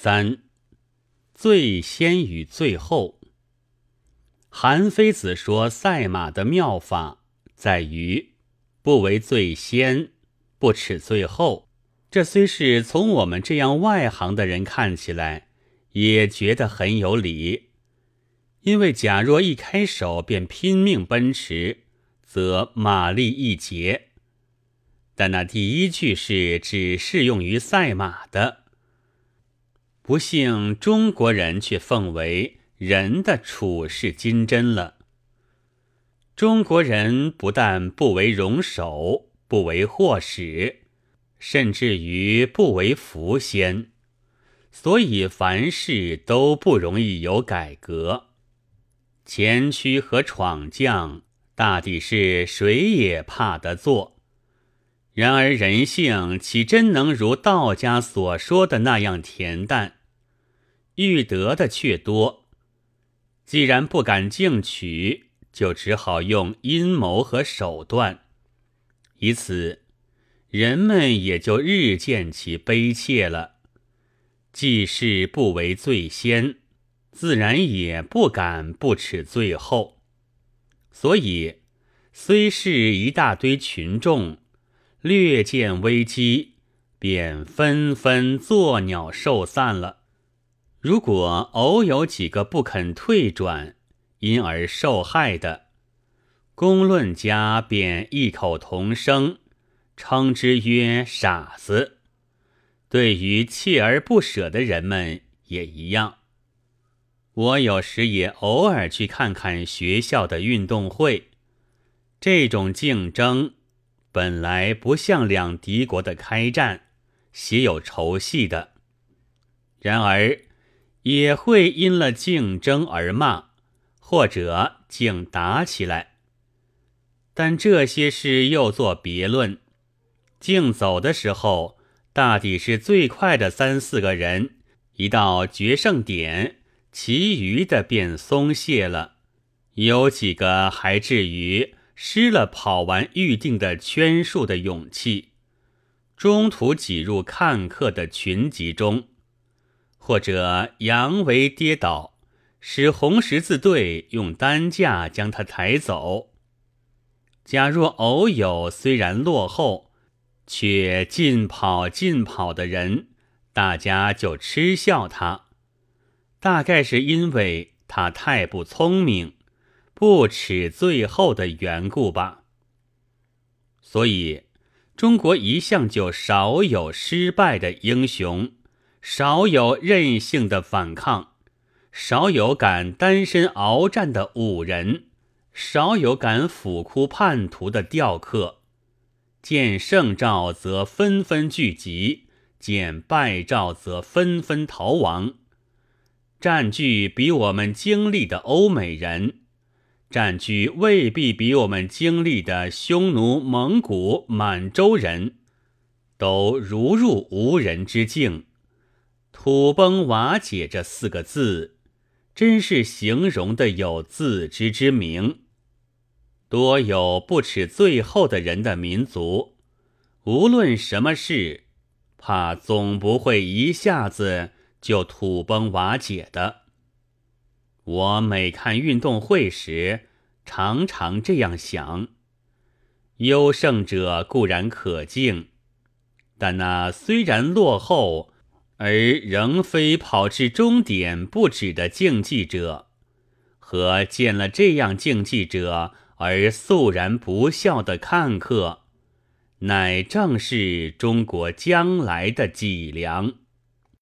三，最先与最后。韩非子说赛马的妙法在于不为最先，不耻最后。这虽是从我们这样外行的人看起来，也觉得很有理。因为假若一开手便拼命奔驰，则马力一竭。但那第一句是只适用于赛马的。不幸中国人却奉为人的处世金针了。中国人不但不为荣首，不为祸始，甚至于不为福先，所以凡事都不容易有改革。前驱和闯将，大抵是谁也怕得做。然而人性岂真能如道家所说的那样恬淡？欲得的却多，既然不敢进取，就只好用阴谋和手段，以此，人们也就日见其悲切了。既是不为最先，自然也不敢不耻最后。所以，虽是一大堆群众，略见危机，便纷纷作鸟兽散了。如果偶有几个不肯退转，因而受害的，公论家便异口同声称之曰傻子。对于锲而不舍的人们也一样。我有时也偶尔去看看学校的运动会，这种竞争本来不像两敌国的开战，写有仇戏的，然而。也会因了竞争而骂，或者竟打起来。但这些事又作别论。竞走的时候，大抵是最快的三四个人，一到决胜点，其余的便松懈了。有几个还至于失了跑完预定的圈数的勇气，中途挤入看客的群集中。或者扬为跌倒，使红十字队用担架将他抬走。假若偶有虽然落后，却尽跑尽跑的人，大家就嗤笑他。大概是因为他太不聪明，不耻最后的缘故吧。所以，中国一向就少有失败的英雄。少有任性的反抗，少有敢单身鏖战的武人，少有敢俯哭叛徒的吊客。见胜兆则纷纷聚集，见败兆则纷纷逃亡。占据比我们经历的欧美人，占据未必比我们经历的匈奴、蒙古、满洲人，都如入无人之境。土崩瓦解这四个字，真是形容的有自知之明。多有不耻最后的人的民族，无论什么事，怕总不会一下子就土崩瓦解的。我每看运动会时，常常这样想：优胜者固然可敬，但那虽然落后。而仍非跑至终点不止的竞技者，和见了这样竞技者而肃然不笑的看客，乃正是中国将来的脊梁。